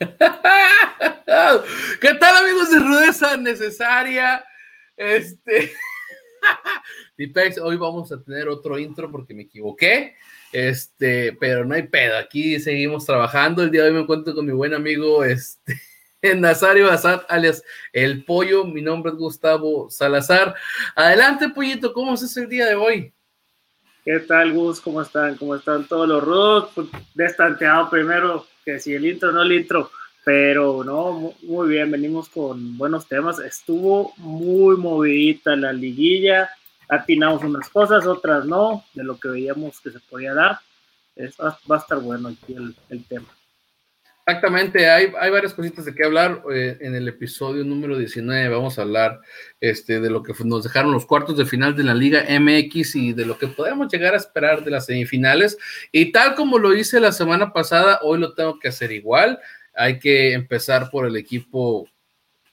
¿Qué tal amigos de Rudeza Necesaria? Este, Tipex, hoy vamos a tener otro intro porque me equivoqué, este, pero no hay pedo, aquí seguimos trabajando, el día de hoy me encuentro con mi buen amigo, este, Nazario Azad, alias El Pollo, mi nombre es Gustavo Salazar. Adelante, Pollito, ¿cómo es el día de hoy? ¿Qué tal, Gus? ¿Cómo están? ¿Cómo están todos los rudos? Pues, destanteado primero, que si el intro no el intro, pero no, muy bien, venimos con buenos temas. Estuvo muy movidita la liguilla, atinamos unas cosas, otras no, de lo que veíamos que se podía dar. va a estar bueno aquí el tema. Exactamente, hay, hay varias cositas de qué hablar. Eh, en el episodio número 19 vamos a hablar este, de lo que nos dejaron los cuartos de final de la Liga MX y de lo que podemos llegar a esperar de las semifinales. Y tal como lo hice la semana pasada, hoy lo tengo que hacer igual. Hay que empezar por el equipo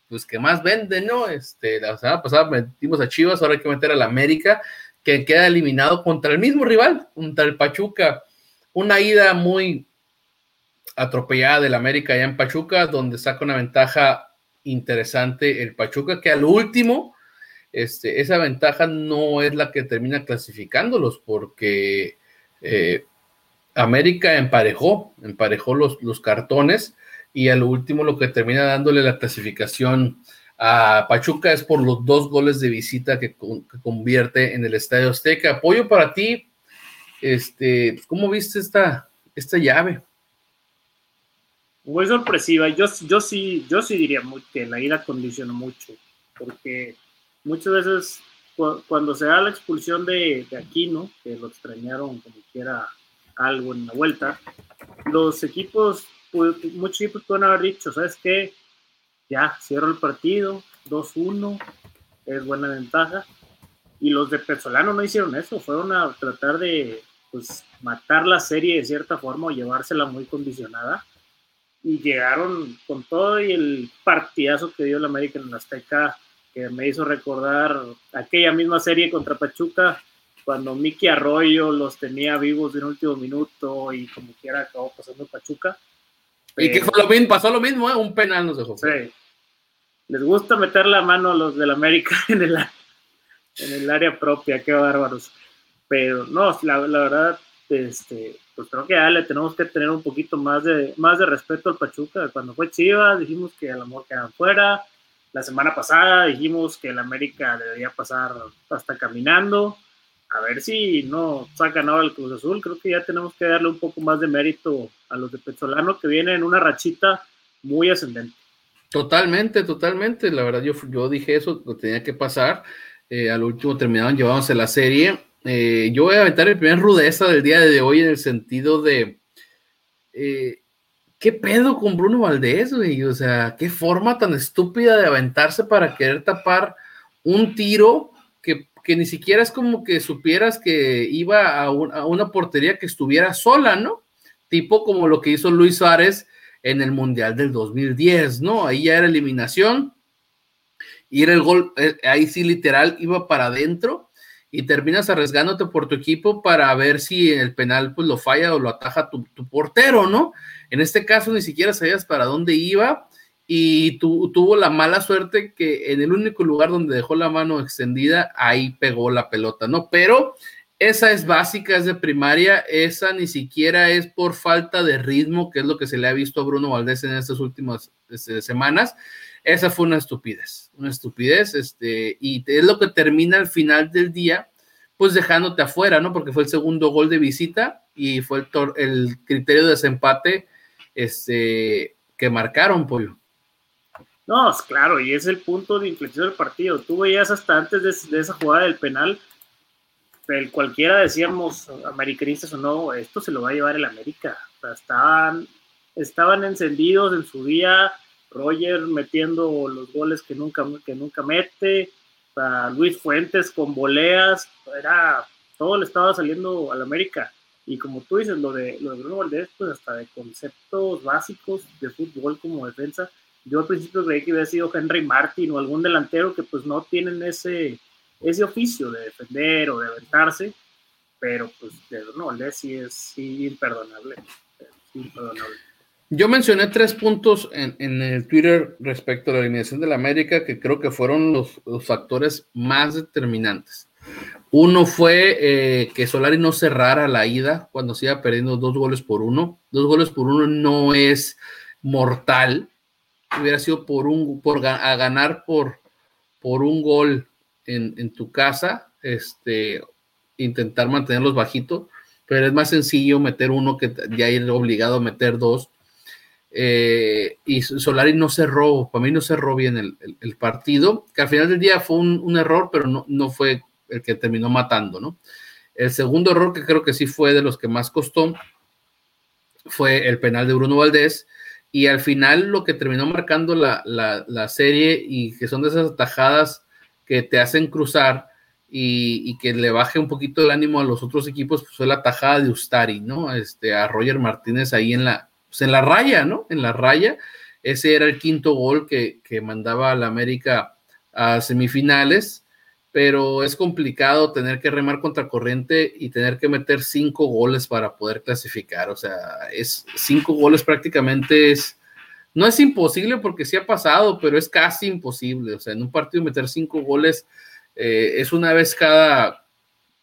pues que más vende, ¿no? Este, la semana pasada metimos a Chivas, ahora hay que meter al América, que queda eliminado contra el mismo rival, contra el Pachuca. Una ida muy, atropellada del América allá en Pachuca, donde saca una ventaja interesante el Pachuca, que al último, este, esa ventaja no es la que termina clasificándolos, porque eh, América emparejó, emparejó los, los cartones, y al último lo que termina dándole la clasificación a Pachuca es por los dos goles de visita que, convierte en el Estadio Azteca. Apoyo para ti, este, ¿cómo viste esta, esta llave? Muy sorpresiva. Yo, yo, sí, yo sí diría que la ira condicionó mucho, porque muchas veces cuando se da la expulsión de, de Aquino, que lo extrañaron como quiera algo en la vuelta, los equipos, muchos equipos pueden haber dicho, ¿sabes qué? Ya, cierro el partido, 2-1, es buena ventaja. Y los de Pesolano no hicieron eso, fueron a tratar de pues, matar la serie de cierta forma o llevársela muy condicionada y llegaron con todo y el partidazo que dio el América en la Azteca, que me hizo recordar aquella misma serie contra Pachuca, cuando Miki Arroyo los tenía vivos de un último minuto y como quiera acabó pasando Pachuca. y que fue lo mismo, pasó lo mismo, ¿eh? un penal nos dejó. Sí. Les gusta meter la mano a los del América en el, en el área propia, qué bárbaros. Pero no, la, la verdad, este, pues creo que ya le tenemos que tener un poquito más de, más de respeto al Pachuca. Cuando fue Chivas dijimos que a lo mejor quedaban fuera. La semana pasada dijimos que el América debería pasar hasta caminando. A ver si no sacan ahora el Cruz Azul. Creo que ya tenemos que darle un poco más de mérito a los de Petzolano que vienen en una rachita muy ascendente. Totalmente, totalmente. La verdad, yo, yo dije eso, lo tenía que pasar. Eh, al último terminaron llevándose la serie eh, yo voy a aventar el primer rudeza del día de hoy en el sentido de eh, ¿qué pedo con Bruno Valdés, güey? O sea, qué forma tan estúpida de aventarse para querer tapar un tiro que, ni siquiera es como que supieras que iba a, una portería que estuviera sola, ¿no? Tipo como lo que hizo Luis Suárez en el Mundial del 2010, ¿no? Ahí ya era eliminación y era el gol, eh, ahí sí literal iba para adentro y terminas arriesgándote por tu equipo para ver si el penal pues lo falla o lo ataja tu, portero, ¿no? En este caso ni siquiera sabías para dónde iba y tuvo la mala suerte que en el único lugar donde dejó la mano extendida, ahí pegó la pelota, ¿no? Pero esa es básica, es de primaria, esa ni siquiera es por falta de ritmo, que es lo que se le ha visto a Bruno Valdés en estas últimas este, semanas. Esa fue una estupidez, una estupidez, este, y es lo que termina al final del día, pues dejándote afuera, ¿no? Porque fue el segundo gol de visita y fue el, el criterio de desempate este, que marcaron, Pollo. No, claro, y es el punto de inflexión del partido. Tú veías hasta antes de, esa jugada del penal, el cualquiera decíamos, americanistas o no, esto se lo va a llevar el América. O sea, estaban, estaban encendidos en su día, Roger metiendo los goles que nunca, que nunca mete, Luis Fuentes con voleas, era, todo le estaba saliendo al América. Y como tú dices, lo de, lo de Bruno Valdés, pues hasta de conceptos básicos de fútbol como defensa. Yo al principio creí que hubiera sido Henry Martin o algún delantero que pues no tienen ese, ese oficio de defender o de aventarse, pero pues de Bruno Valdés sí es imperdonable. imperdonable. Yo mencioné tres puntos en, el Twitter respecto a la eliminación de la América que creo que fueron los, factores más determinantes. Uno fue eh, que Solari no cerrara la ida cuando se iba perdiendo dos goles por uno. Dos goles por uno no es mortal. Hubiera sido por un por a ganar por, por un gol en, en tu casa, este, intentar mantenerlos bajitos, pero es más sencillo meter uno que ya ir obligado a meter dos eh, y Solari no cerró, para mí no cerró bien el, partido, que al final del día fue un, error, pero no, no, fue el que terminó matando, ¿no? El segundo error, que creo que sí fue de los que más costó, fue el penal de Bruno Valdés, y al final lo que terminó marcando la, la, serie y que son de esas atajadas que te hacen cruzar y, y, que le baje un poquito el ánimo a los otros equipos, pues fue la tajada de Ustari, ¿no? Este, a Roger Martínez ahí en la, pues, en la raya, ¿no? En la raya. Ese era el quinto gol que, mandaba a la América a semifinales, pero es complicado tener que remar contra corriente y tener que meter cinco goles para poder clasificar. O sea, es cinco goles prácticamente es, no es imposible porque sí ha pasado, pero es casi imposible. O sea, en un partido meter cinco goles eh, es una vez cada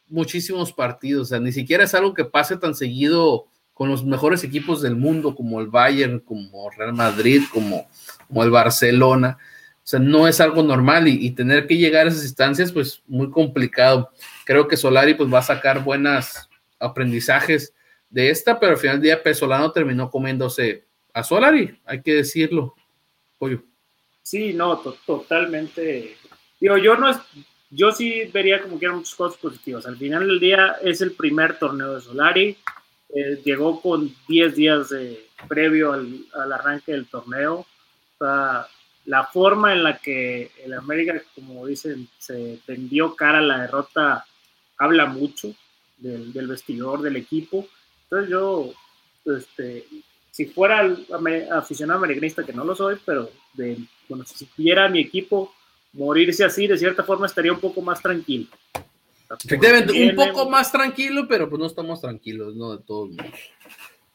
muchísimos partidos. O sea, ni siquiera es algo que pase tan seguido con los mejores equipos del mundo, como el Bayern, como Real Madrid, como, como el Barcelona. O sea, no es algo normal y, tener que llegar a esas instancias, pues muy complicado. Creo que Solari pues va a sacar buenos aprendizajes de esta, pero al final del día Pesolano terminó comiéndose a Solari, hay que decirlo. Pollo. Sí, no, totalmente. Digo, yo no es, yo sí vería como que eran muchas cosas positivas. Al final del día es el primer torneo de Solari eh, llegó con 10 días de, previo al, arranque del torneo. la forma en la que el América, como dicen, se tendió cara a la derrota, habla mucho del, vestidor, del equipo. Entonces yo, este, si fuera aficionado americanista, que no lo soy, pero de, bueno, si viera mi equipo morirse así, de cierta forma estaría un poco más tranquilo. Efectivamente, un poco más tranquilo, pero pues no estamos tranquilos, ¿no? De todos modos.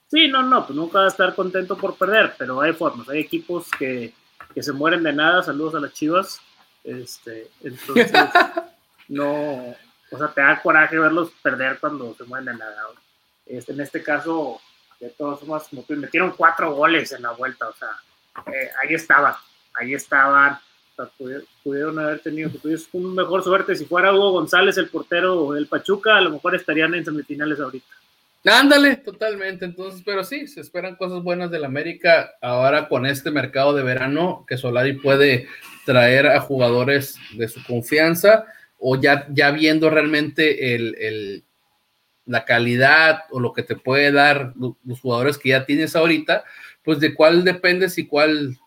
Sí, no, no, pues nunca va a estar contento por perder, pero hay formas, hay equipos que, que se mueren de nada, saludos a las chivas, este, entonces, no, o sea, te da coraje verlos perder cuando se mueren de nada. Este, en este caso, de todos que metieron cuatro goles en la vuelta, o sea, eh, ahí estaban, ahí estaban, pudieron haber tenido un mejor suerte. Si fuera Hugo González, el portero del Pachuca, a lo mejor estarían en semifinales ahorita. Ándale, totalmente. Entonces, pero sí, se esperan cosas buenas del América ahora con este mercado de verano que Solari puede traer a jugadores de su confianza o ya, ya viendo realmente el, la calidad o lo que te puede dar los jugadores que ya tienes ahorita, pues de cuál depende si cuál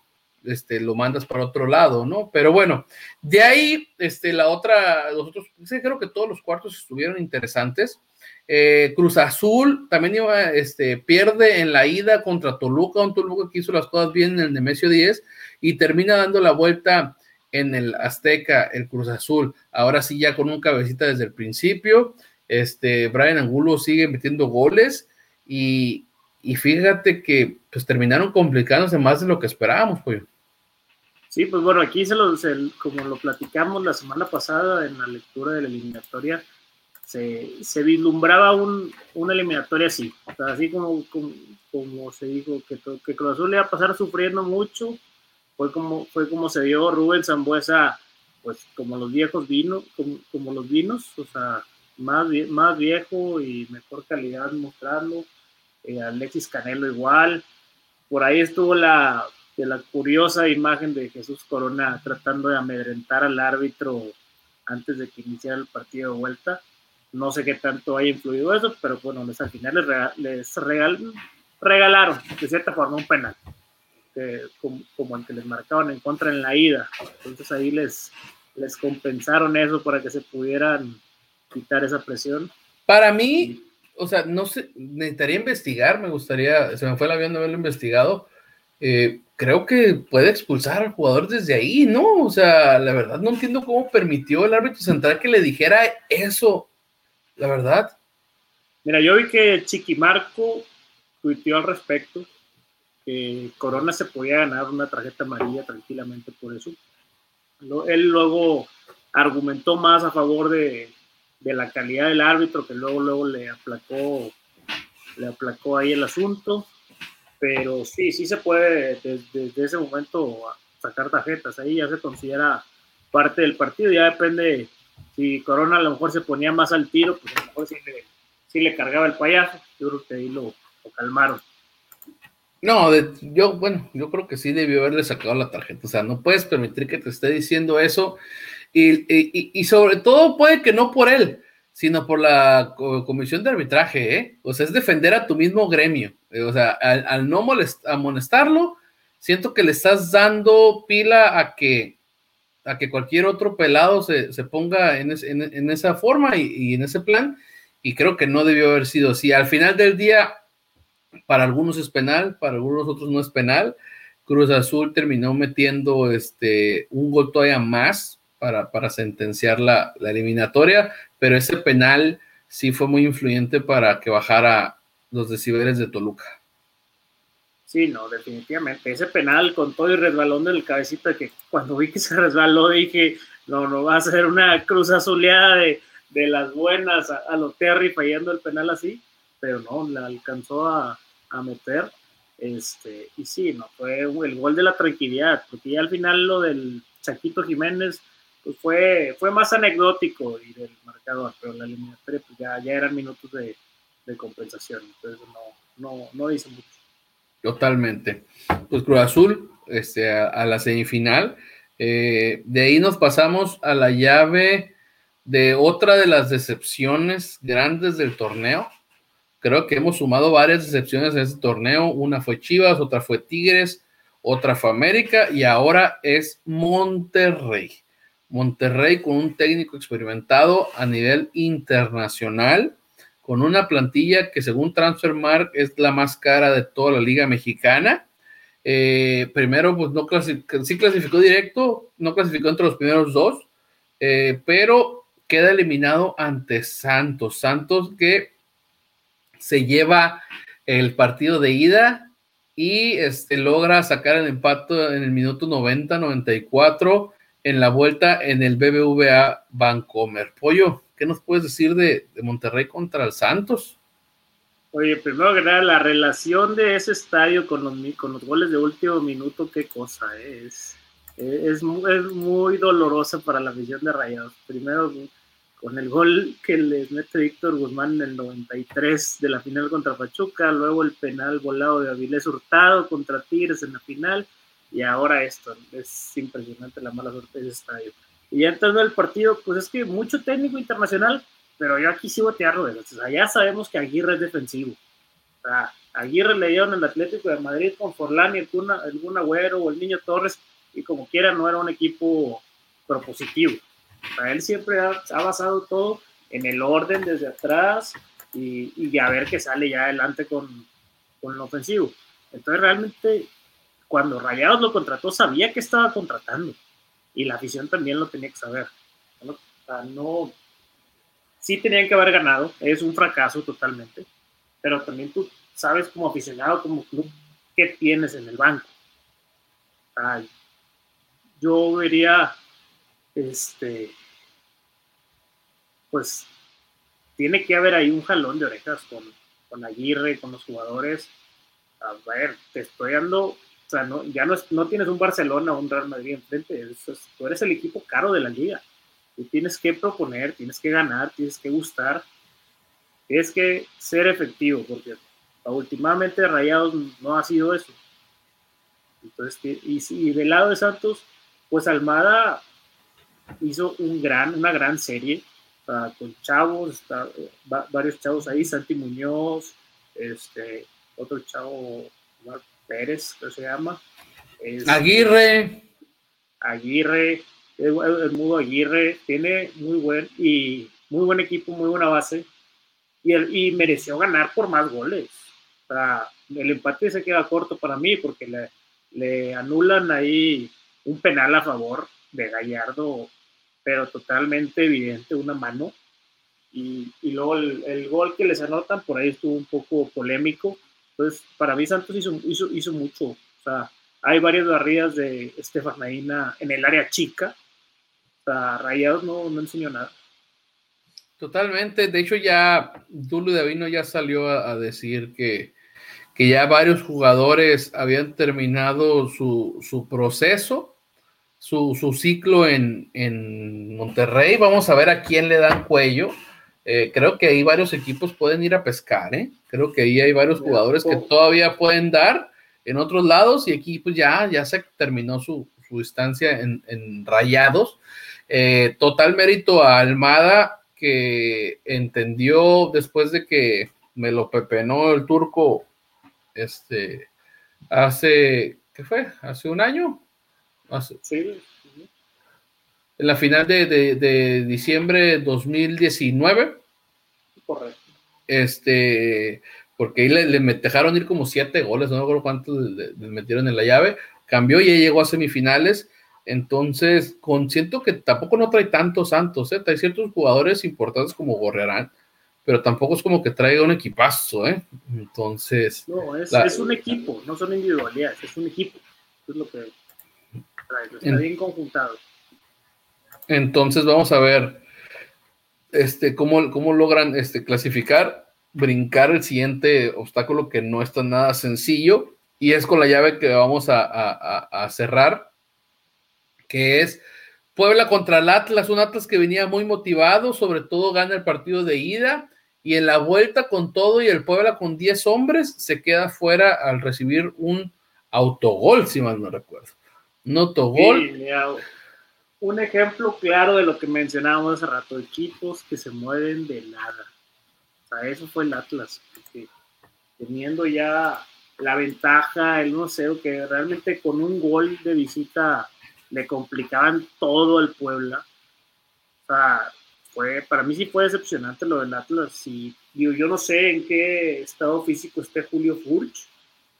este, lo mandas para otro lado, ¿no? Pero bueno, de ahí, este, la otra, los otros, creo que todos los cuartos estuvieron interesantes. Eh, Cruz Azul también iba, este, pierde en la ida contra Toluca, un Toluca que hizo las cosas bien en el Nemesio 10 y termina dando la vuelta en el Azteca, el Cruz Azul. Ahora sí, ya con un cabecita desde el principio. Este, Brian Angulo sigue metiendo goles y, y fíjate que pues terminaron complicándose más de lo que esperábamos, pues. Sí, pues bueno, aquí se lo, como lo platicamos la semana pasada en la lectura de la eliminatoria, se, se vislumbraba un, una eliminatoria así, o sea, así como, como, se dijo, que, que Cruz Azul le iba a pasar sufriendo mucho, fue como, fue como se dio Rubén Zambuesa, pues como los viejos vinos, como, los vinos, o sea, más, más viejo y mejor calidad mostrando, eh, Alexis Canelo igual, por ahí estuvo la de la curiosa imagen de Jesús Corona tratando de amedrentar al árbitro antes de que iniciara el partido de vuelta. No sé qué tanto haya influido eso, pero bueno, les, al final les, regalaron de cierta forma un penal, como, el que les marcaban en contra en la ida. Entonces ahí les, les compensaron eso para que se pudieran quitar esa presión. Para mí, o sea, no sé, necesitaría investigar, me gustaría, se me fue el avión de haberlo investigado. Eh, creo que puede expulsar al jugador desde ahí, ¿no? O sea, la verdad no entiendo cómo permitió el árbitro central que le dijera eso, la verdad. Mira, yo vi que Chiqui Marco tuiteó al respecto Corona se podía ganar una tarjeta amarilla tranquilamente por eso. Él luego argumentó más a favor de, de la calidad del árbitro, que luego, luego le aplacó, le aplacó ahí el asunto. Pero sí, sí se puede desde, ese momento sacar tarjetas. Ahí ya se considera parte del partido. Ya depende si Corona a lo mejor se ponía más al tiro, pues a lo mejor sí le, cargaba el payaso. Yo creo que ahí lo, calmaron. No, yo, bueno, yo creo que sí debió haberle sacado la tarjeta. O sea, no puedes permitir que te esté diciendo eso y, sobre todo puede que no por él, sino por la comisión de arbitraje, ¿eh? O sea, es defender a tu mismo gremio. Eh, o sea, al, no amonestarlo, siento que le estás dando pila a que, a que cualquier otro pelado se, ponga en, esa forma y, y, en ese plan, y creo que no debió haber sido así. Al final del día, para algunos es penal, para algunos otros no es penal. Cruz Azul terminó metiendo este, un gol todavía más para, sentenciar la, eliminatoria, pero ese penal sí fue muy influyente para que bajara los decibeles de Toluca. Sí, no, definitivamente. Ese penal con todo y resbalón del cabecita que cuando vi que se resbaló dije, no, no va a ser una cruz azuleada de, las buenas a, a, lo Terry fallando el penal así, pero no, la alcanzó a, a meter. Este, y sí, no, fue el gol de la tranquilidad, porque ya al final lo del Chaquito Jiménez pues fue, fue más anecdótico y del marcador, pero la eliminatoria pues ya, ya eran minutos de, compensación, entonces no, no, dice mucho. Totalmente. Pues Cruz Azul este, a, la semifinal. Eh, de ahí nos pasamos a la llave de otra de las decepciones grandes del torneo. Creo que hemos sumado varias decepciones en este torneo. Una fue Chivas, otra fue Tigres, otra fue América y ahora es Monterrey. Monterrey con un técnico experimentado a nivel internacional, con una plantilla que según Transfermark es la más cara de toda la liga mexicana. Eh, primero, pues no clasificó, directo, no clasificó entre los primeros dos, eh, pero queda eliminado ante Santos. Santos que se lleva el partido de ida y este, logra sacar el empate en el minuto 90-94 en la vuelta en el BBVA Bancomer. Pollo, ¿qué nos puedes decir de, Monterrey contra el Santos? Oye, primero que nada, la relación de ese estadio con los, goles de último minuto, qué cosa ¿eh? es. Es, muy dolorosa para la visión de Rayados. Primero con el gol que les mete Víctor Guzmán en el 93 de la final contra Pachuca, luego el penal volado de Avilés Hurtado contra Tigres en la final, y ahora esto, es impresionante la mala suerte de ese estadio. Y ya entrando el partido, pues es que mucho técnico internacional, pero yo aquí sí botearlo, o sea, ya sabemos que Aguirre es defensivo. O sea, Aguirre le dieron el Atlético de Madrid con Forlán y el Agüero o el Niño Torres, y como quiera no era un equipo propositivo. O sea, él siempre ha, basado todo en el orden desde atrás y, y a ver qué sale ya adelante con, con el ofensivo. Entonces realmente cuando Rayados lo contrató sabía que estaba contratando y la afición también lo tenía que saber. ¿no? no, sí tenían que haber ganado, es un fracaso totalmente, pero también tú sabes como aficionado, como club, qué tienes en el banco. yo vería, este, pues, tiene que haber ahí un jalón de orejas con, con Aguirre, con los jugadores. A ver, te estoy dando sea, no, ya no, no tienes un Barcelona o un Real Madrid enfrente, tú eres el equipo caro de la liga. Y tienes que proponer, tienes que ganar, tienes que gustar, tienes que ser efectivo, porque últimamente Rayados no ha sido eso. Entonces, y, del lado de Santos, pues Almada hizo una gran serie con chavos, varios chavos ahí, Santi Muñoz, este, otro chavo, Pérez, que se llama. Aguirre. Aguirre, el, Mudo Aguirre, tiene muy buen y muy buen equipo, muy buena base. Y, y mereció ganar por más goles. O sea, el empate se queda corto para mí porque le, le anulan ahí un penal a favor de Gallardo, pero totalmente evidente, una mano. Y, y luego el, el, gol que les anotan por ahí estuvo un poco polémico, Entonces, para mí Santos hizo, mucho. O sea, hay varias barridas de Estefan Medina en el área chica. O sea, Rayados no, no enseñó nada. Totalmente. De hecho, ya Dulu Davino ya salió a, decir que, que, ya varios jugadores habían terminado su, su proceso, su, su ciclo en, en, Monterrey. Vamos a ver a quién le dan cuello. Eh, creo que ahí varios equipos pueden ir a pescar, ¿eh? Creo que ahí hay varios jugadores que todavía pueden dar en otros lados y aquí pues ya, ya se terminó su, su estancia en, en Rayados. Eh, total mérito a Almada que entendió después de que me lo pepenó el turco, este, hace, ¿qué fue? ¿Hace un año? sí. En la final de, de, de diciembre 2019. Correcto. Este, porque ahí le, le dejaron ir como siete goles, no me acuerdo cuántos le, metieron en la llave, cambió y llegó a semifinales entonces, con, siento que tampoco no trae tantos santos, ¿eh? Hay ciertos jugadores importantes como Gorrearán, pero tampoco es como que traiga un equipazo, ¿eh? Entonces. No, es, un equipo, no son individualidades, es un equipo. es lo que trae, está bien conjuntado. Entonces, vamos a ver este, cómo, cómo logran este, clasificar, brincar el siguiente obstáculo que no es tan nada sencillo, y es con la llave que vamos a, a cerrar que es Puebla contra el Atlas, un Atlas que venía muy motivado, sobre todo gana el partido de ida y en la vuelta con todo y el Puebla con 10 hombres se queda fuera al recibir un autogol, si mal no recuerdo. Un autogol. Un ejemplo claro de lo que mencionábamos hace rato, equipos que se mueven de nada. O sea, eso fue el Atlas, teniendo ya la ventaja, el 1-0, que realmente con un gol de visita le complicaban todo el Puebla. O sea, fue, para mí sí fue decepcionante lo del Atlas. Y yo no sé en qué estado físico esté Julio Furch,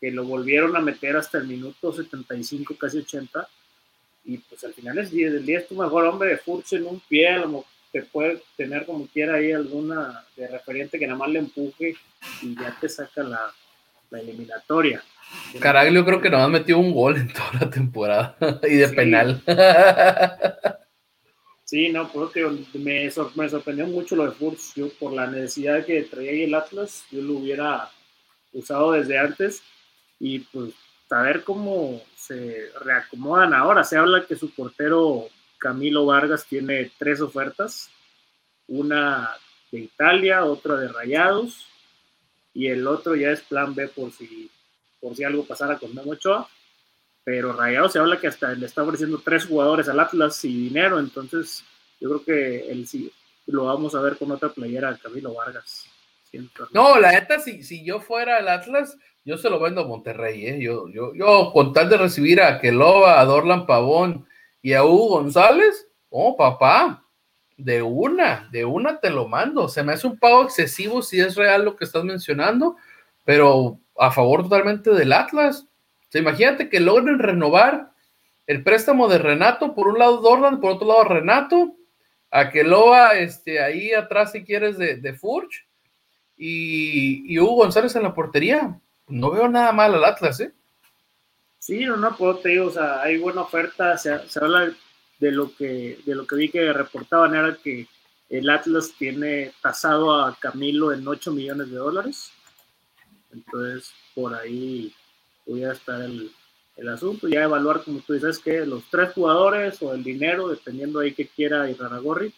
que lo volvieron a meter hasta el minuto 75, casi 80. Y pues al final es del día es tu mejor hombre de Furch en un pie, a te puede tener como quiera ahí alguna de referente que nada más le empuje y ya te saca la, la eliminatoria. Caraglio creo que nomás metió un gol en toda la temporada y de penal. Sí, no, porque me, me, sorprendió mucho lo de Furz. Yo, por la necesidad que traía ahí el Atlas, yo lo hubiera usado desde antes y pues saber cómo se reacomodan ahora. Se habla que su portero Camilo Vargas tiene tres ofertas: una de Italia, otra de Rayados y el otro ya es plan B por si por si algo pasara con Memo Ochoa, pero Rayado se habla que hasta le está ofreciendo tres jugadores al Atlas y dinero, entonces yo creo que sí lo vamos a ver con otra playera, Camilo Vargas. No, la neta, si, si yo fuera el Atlas, yo se lo vendo a Monterrey, ¿eh? Yo, yo, yo con tal de recibir a Keloba, a Dorlan Pavón y a Hugo González, oh, papá, de una, de una te lo mando. Se me hace un pago excesivo si es real lo que estás mencionando, pero a favor totalmente del Atlas. O imagínate que logren renovar el préstamo de Renato, por un lado Dorlan, por otro lado Renato, a que Loa este, ahí atrás si quieres de, de Furch y, Hugo González en la portería. No veo nada mal al Atlas, ¿eh? Sí, no, no, puedo te digo, o sea, hay buena oferta, se, habla de lo que de lo que vi que reportaban era que el Atlas tiene tasado a Camilo en 8 millones de dólares entonces, por ahí voy a estar el, el asunto, ya evaluar, como tú dices, que los tres jugadores o el dinero, dependiendo ahí que quiera Iraragorri.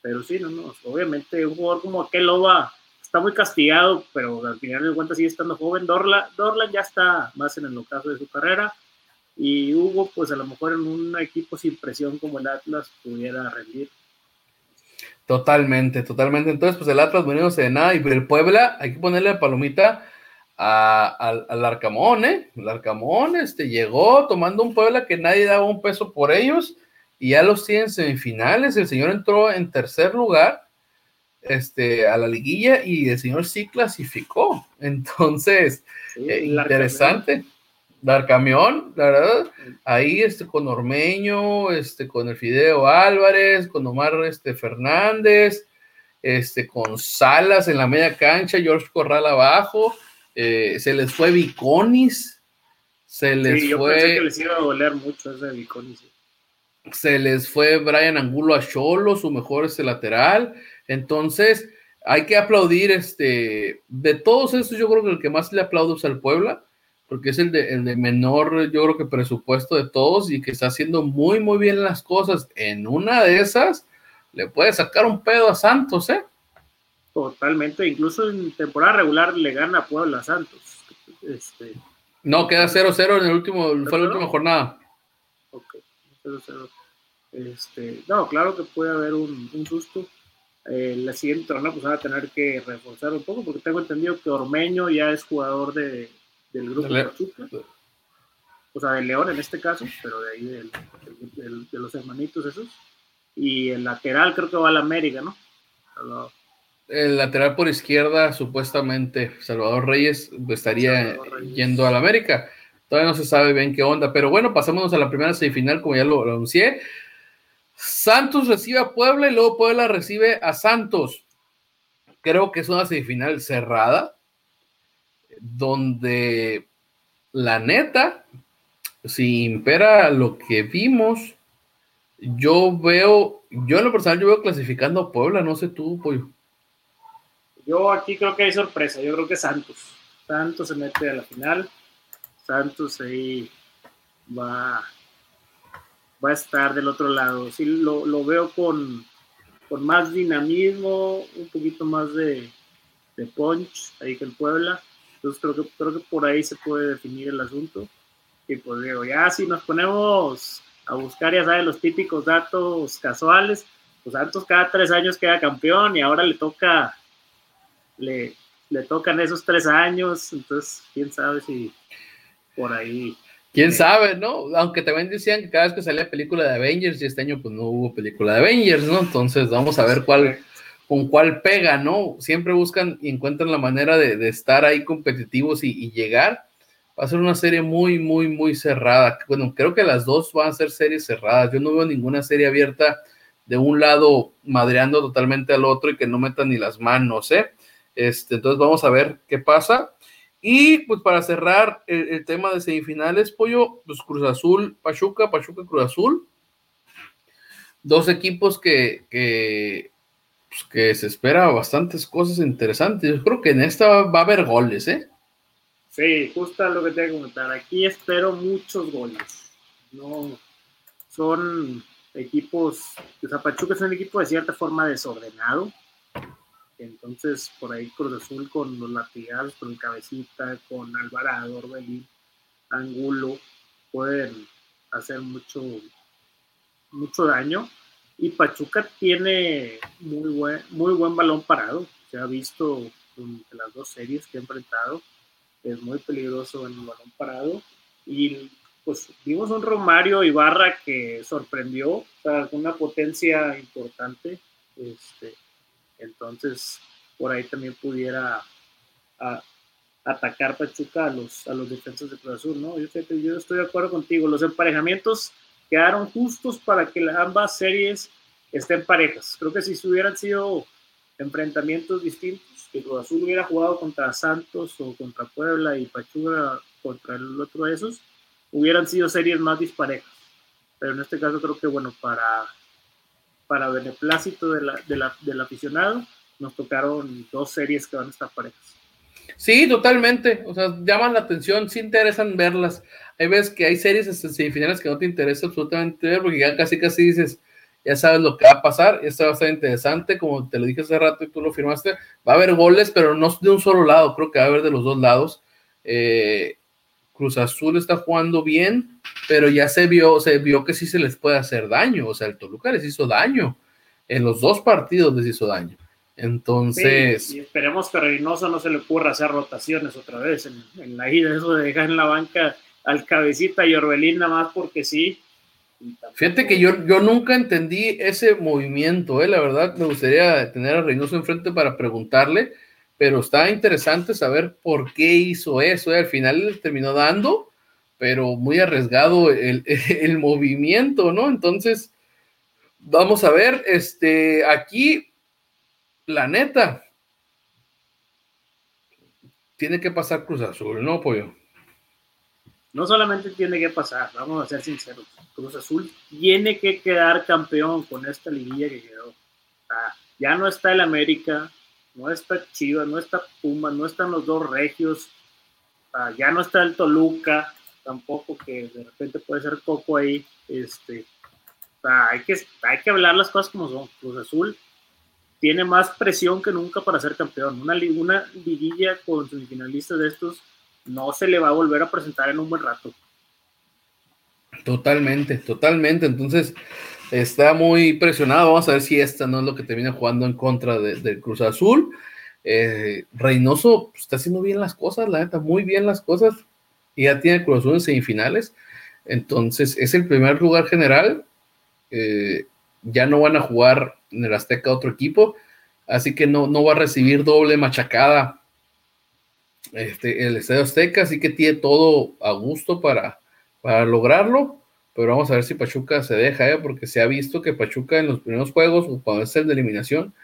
Pero sí, no, no, obviamente un jugador como aquel Loba está muy castigado, pero al final de cuentas sigue estando joven. Dorla, Dorlan ya está más en el ocaso de su carrera. Y Hugo, pues a lo mejor en un equipo sin presión como el Atlas pudiera rendir Totalmente, totalmente. Entonces, pues el Atlas veniéndose de nada y el Puebla, hay que ponerle la palomita al Arcamón, ¿eh? El Arcamón este, llegó tomando un Puebla que nadie daba un peso por ellos y ya los tienen semifinales. El señor entró en tercer lugar este, a la liguilla y el señor sí clasificó. Entonces, eh, interesante dar camión, la verdad, ahí este, con Ormeño, este, con el Fideo Álvarez, con Omar este, Fernández, este, con Salas en la media cancha, George Corral abajo, eh, se les fue Viconis, se les sí, yo fue. Pensé que les iba a doler mucho ese Viconis. Se les fue Brian Angulo a Cholo, su mejor este lateral. Entonces, hay que aplaudir este. De todos estos, yo creo que el que más le aplaudo es al Puebla, porque es el de, el de menor, yo creo que presupuesto de todos y que está haciendo muy, muy bien las cosas. En una de esas, le puede sacar un pedo a Santos, ¿eh? Totalmente, incluso en temporada regular le gana a Puebla Santos. Este, no, queda 0-0 en el último, fue la última jornada. Ok, 0-0. Este, no, claro que puede haber un, un susto. Eh, la siguiente torneo pues van a tener que reforzar un poco porque tengo entendido que Ormeño ya es jugador de, del grupo de Pachuca. O sea, de León en este caso, pero de ahí del, del, de los hermanitos esos. Y el lateral creo que va a la América, ¿no? el lateral por izquierda, supuestamente Salvador Reyes estaría Salvador Reyes. yendo al América. Todavía no se sabe bien qué onda, pero bueno, pasémonos a la primera semifinal, como ya lo, lo anuncié. Santos recibe a Puebla y luego Puebla recibe a Santos. Creo que es una semifinal cerrada, donde la neta, si impera lo que vimos, yo veo, yo en lo personal, yo veo clasificando a Puebla, no sé tú, Pollo. Yo aquí creo que hay sorpresa, yo creo que Santos. Santos se mete a la final. Santos ahí va, va a estar del otro lado. Sí, lo, lo veo con, con, más dinamismo, un poquito más de, de, punch ahí que el Puebla. Entonces creo que, creo que por ahí se puede definir el asunto. Y pues digo, ya si nos ponemos a buscar, ya sabes, los típicos datos casuales, pues Santos cada tres años queda campeón y ahora le toca le, le tocan esos tres años, entonces quién sabe si por ahí. Quién sabe, ¿no? Aunque también decían que cada vez que salía película de Avengers y este año pues no hubo película de Avengers, ¿no? Entonces vamos a ver cuál, con cuál pega, ¿no? Siempre buscan y encuentran la manera de, de estar ahí competitivos y, y, llegar. Va a ser una serie muy, muy, muy cerrada. Bueno, creo que las dos van a ser series cerradas. Yo no veo ninguna serie abierta de un lado madreando totalmente al otro y que no metan ni las manos, ¿eh? Este, entonces vamos a ver qué pasa. Y pues para cerrar el, tema de semifinales, Pollo, pues Cruz Azul, Pachuca, Pachuca, Cruz Azul. Dos equipos que, que, pues, que se espera bastantes cosas interesantes. Yo creo que en esta va a haber goles, ¿eh? Sí, justo lo que te voy a comentar. Aquí espero muchos goles. No, son equipos, o sea, Pachuca es un equipo de cierta forma desordenado entonces, por ahí Cruz Azul con los laterales, con el Cabecita, con Alvarado, Orbelín, Angulo, pueden hacer mucho, mucho daño. Y Pachuca tiene muy buen, muy buen balón parado. Se ha visto en las dos series que ha enfrentado. Es muy peligroso en el balón parado. Y pues vimos un Romario Ibarra que sorprendió, o sea, una potencia importante. Este, entonces, por ahí también pudiera a, atacar Pachuca a los, a los defensas de Cruz Azul, ¿no? Yo, yo estoy de acuerdo contigo. Los emparejamientos quedaron justos para que ambas series estén parejas. Creo que si hubieran sido enfrentamientos distintos, que Cruz Azul hubiera jugado contra Santos o contra Puebla y Pachuca contra el otro de esos, hubieran sido series más disparejas. Pero en este caso creo que, bueno, para para beneplácito de la, de la, del aficionado, nos tocaron dos series que van a estar parejas. Sí, totalmente. O sea, llaman la atención, sí interesan verlas. Hay veces que hay series hasta semifinales que no te interesa absolutamente ver, porque ya casi casi dices, ya sabes lo que va a pasar, esto va a estar interesante, como te lo dije hace rato y tú lo firmaste, va a haber goles, pero no de un solo lado, creo que va a haber de los dos lados. Eh, Cruz Azul está jugando bien, pero ya se vio, se vio que sí se les puede hacer daño. O sea, el Toluca les hizo daño. En los dos partidos les hizo daño. Entonces. Sí, y esperemos que a Reynoso no se le ocurra hacer rotaciones otra vez en, en, la ida, eso de dejar en la banca al cabecita y Orbelín nada más porque sí. Fíjate que yo, yo nunca entendí ese movimiento, ¿eh? la verdad me gustaría tener a Reynoso enfrente para preguntarle, pero está interesante saber por qué hizo eso. ¿eh? Al final terminó dando, pero muy arriesgado el, el, movimiento, ¿no? Entonces, vamos a ver, este, aquí, la neta, tiene que pasar Cruz Azul, ¿no, Pollo? No solamente tiene que pasar, vamos a ser sinceros. Cruz Azul tiene que quedar campeón con esta liguilla que quedó. ya no está el América, no está Chivas, no está Puma, no están los dos regios, ya no está el Toluca, tampoco que de repente puede ser Coco ahí. Este, hay, que, hay que hablar las cosas como son. Cruz Azul tiene más presión que nunca para ser campeón. Una, una liguilla con semifinalistas de estos no se le va a volver a presentar en un buen rato. Totalmente, totalmente. Entonces, está muy presionado. Vamos a ver si esta no es lo que termina jugando en contra del Cruz Azul. Eh, Reynoso pues, está haciendo bien las cosas, la neta, muy bien las cosas. Y ya tiene Cruz Azul en semifinales. Entonces, es el primer lugar general. Eh, ya no van a jugar en el Azteca otro equipo. Así que no, no va a recibir doble machacada este, el Estadio Azteca. Así que tiene todo a gusto para, para lograrlo pero vamos a ver si Pachuca se deja, ¿eh? porque se ha visto que Pachuca en los primeros juegos, o cuando es el de eliminación,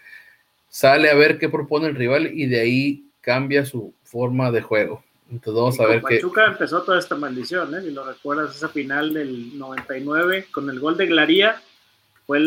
sale a ver qué propone el rival y de ahí cambia su forma de juego. Entonces vamos a ver Pachuca empezó toda esta maldición, ¿eh? si lo recuerdas, esa final del 99 con el gol de Glaría, fue,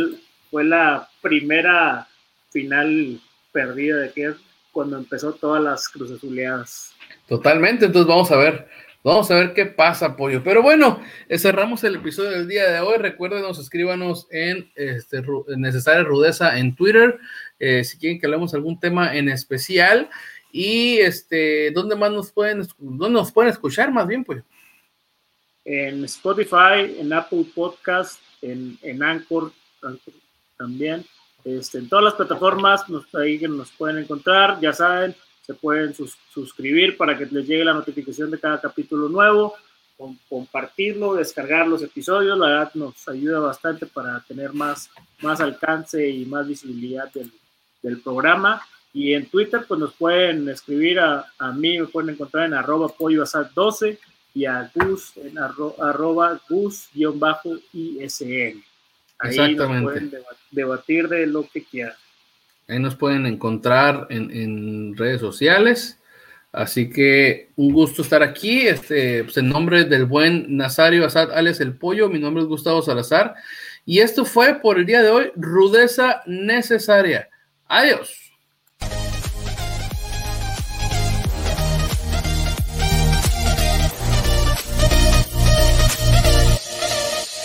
fue la primera final perdida de que cuando empezó todas las cruces azuleadas. Totalmente, entonces vamos a ver Vamos a ver qué pasa, pollo. Pero bueno, eh, cerramos el episodio del día de hoy. Recuérdenos, escríbanos en este, Necesaria Rudeza en Twitter. Eh, si quieren que hablemos algún tema en especial. Y este, ¿dónde más nos pueden, dónde nos pueden escuchar más bien, pollo? En Spotify, en Apple Podcast, en, en Anchor, también. Este, en todas las plataformas nos, ahí nos pueden encontrar, ya saben, se pueden suscribir para que les llegue la notificación de cada capítulo nuevo, compartirlo, descargar los episodios, la verdad nos ayuda bastante para tener más, más alcance y más visibilidad del, del programa. Y en Twitter, pues nos pueden escribir a, a mí, me pueden encontrar en arroba polloasad12 y a Gus en arroba Gus-ISN. Ahí nos pueden debatir de lo que quieran. Ahí nos pueden encontrar en, redes sociales. Así que un gusto estar aquí. Este, pues en nombre del buen Nazario Asad Alex el Pollo, mi nombre es Gustavo Salazar. Y esto fue por el día de hoy, rudeza necesaria. Adiós.